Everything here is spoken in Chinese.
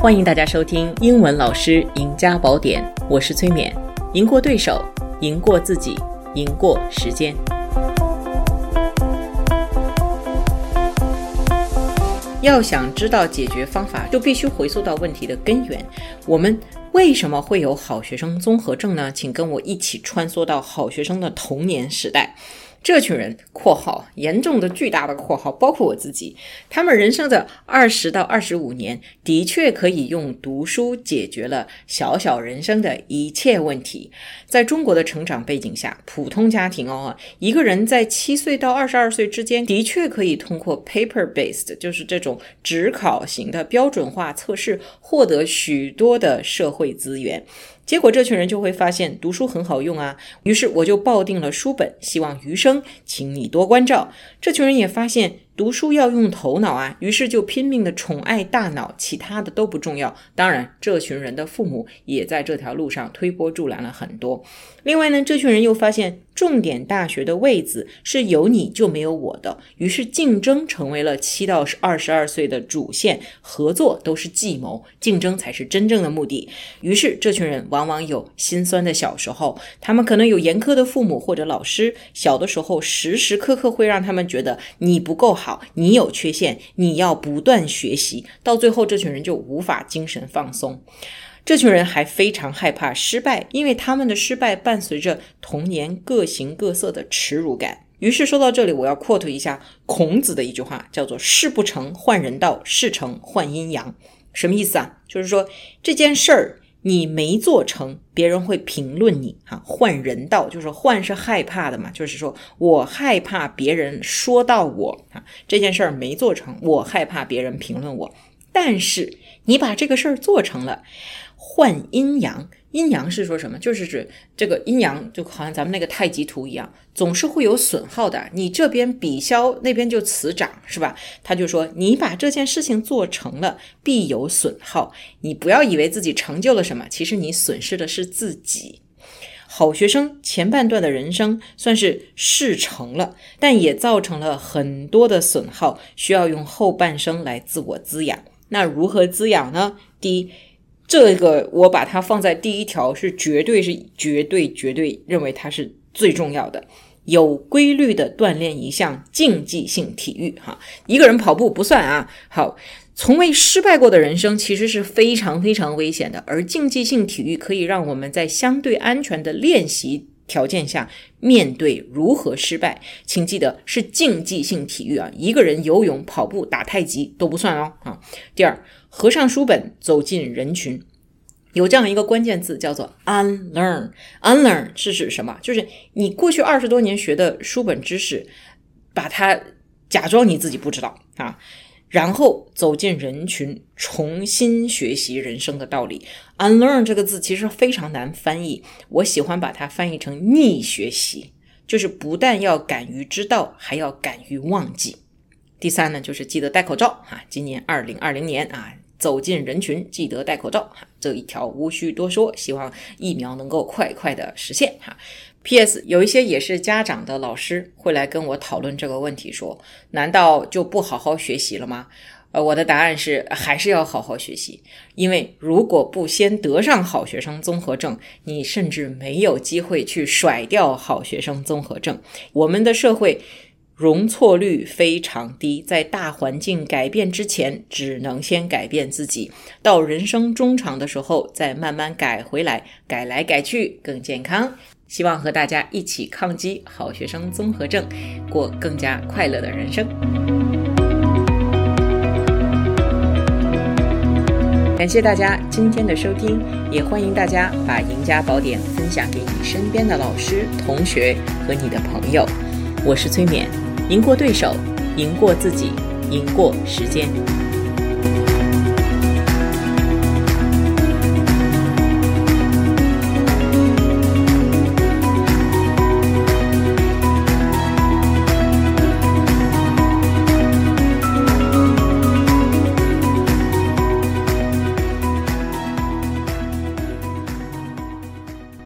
欢迎大家收听《英文老师赢家宝典》，我是崔勉。赢过对手，赢过自己，赢过时间。要想知道解决方法，就必须回溯到问题的根源。我们为什么会有好学生综合症呢？请跟我一起穿梭到好学生的童年时代。这群人（括号严重的巨大的括号）包括我自己，他们人生的二十到二十五年的确可以用读书解决了小小人生的一切问题。在中国的成长背景下，普通家庭哦，一个人在七岁到二十二岁之间，的确可以通过 paper based，就是这种只考型的标准化测试，获得许多的社会资源。结果这群人就会发现读书很好用啊，于是我就抱定了书本，希望余生请你多关照。这群人也发现。读书要用头脑啊，于是就拼命的宠爱大脑，其他的都不重要。当然，这群人的父母也在这条路上推波助澜了很多。另外呢，这群人又发现重点大学的位子是有你就没有我的，于是竞争成为了七到二十二岁的主线，合作都是计谋，竞争才是真正的目的。于是这群人往往有心酸的小时候，他们可能有严苛的父母或者老师，小的时候时时刻刻会让他们觉得你不够好。好，你有缺陷，你要不断学习，到最后这群人就无法精神放松。这群人还非常害怕失败，因为他们的失败伴随着童年各形各色的耻辱感。于是说到这里，我要 quote 一下孔子的一句话，叫做“事不成，换人道；事成，换阴阳”。什么意思啊？就是说这件事儿。你没做成，别人会评论你哈。换人道就是换是害怕的嘛，就是说我害怕别人说到我啊，这件事儿没做成，我害怕别人评论我。但是你把这个事儿做成了，换阴阳。阴阳是说什么？就是指这个阴阳，就好像咱们那个太极图一样，总是会有损耗的。你这边比消，那边就此长，是吧？他就说，你把这件事情做成了，必有损耗。你不要以为自己成就了什么，其实你损失的是自己。好学生前半段的人生算是事成了，但也造成了很多的损耗，需要用后半生来自我滋养。那如何滋养呢？第一。这个我把它放在第一条，是绝对是绝对绝对认为它是最重要的。有规律的锻炼一项竞技性体育，哈，一个人跑步不算啊。好，从未失败过的人生其实是非常非常危险的，而竞技性体育可以让我们在相对安全的练习条件下面对如何失败。请记得是竞技性体育啊，一个人游泳、跑步、打太极都不算哦。啊，第二。合上书本，走进人群，有这样一个关键字叫做 unlearn。unlearn 是指什么？就是你过去二十多年学的书本知识，把它假装你自己不知道啊，然后走进人群，重新学习人生的道理。unlearn 这个字其实非常难翻译，我喜欢把它翻译成逆学习，就是不但要敢于知道，还要敢于忘记。第三呢，就是记得戴口罩哈。今年二零二零年啊。走进人群，记得戴口罩哈，这一条无需多说。希望疫苗能够快快的实现哈。P.S. 有一些也是家长的老师会来跟我讨论这个问题，说难道就不好好学习了吗？呃，我的答案是还是要好好学习，因为如果不先得上好学生综合症，你甚至没有机会去甩掉好学生综合症。我们的社会。容错率非常低，在大环境改变之前，只能先改变自己。到人生中长的时候，再慢慢改回来，改来改去更健康。希望和大家一起抗击好学生综合症，过更加快乐的人生。感谢大家今天的收听，也欢迎大家把赢家宝典分享给你身边的老师、同学和你的朋友。我是崔勉。赢过对手，赢过自己，赢过时间。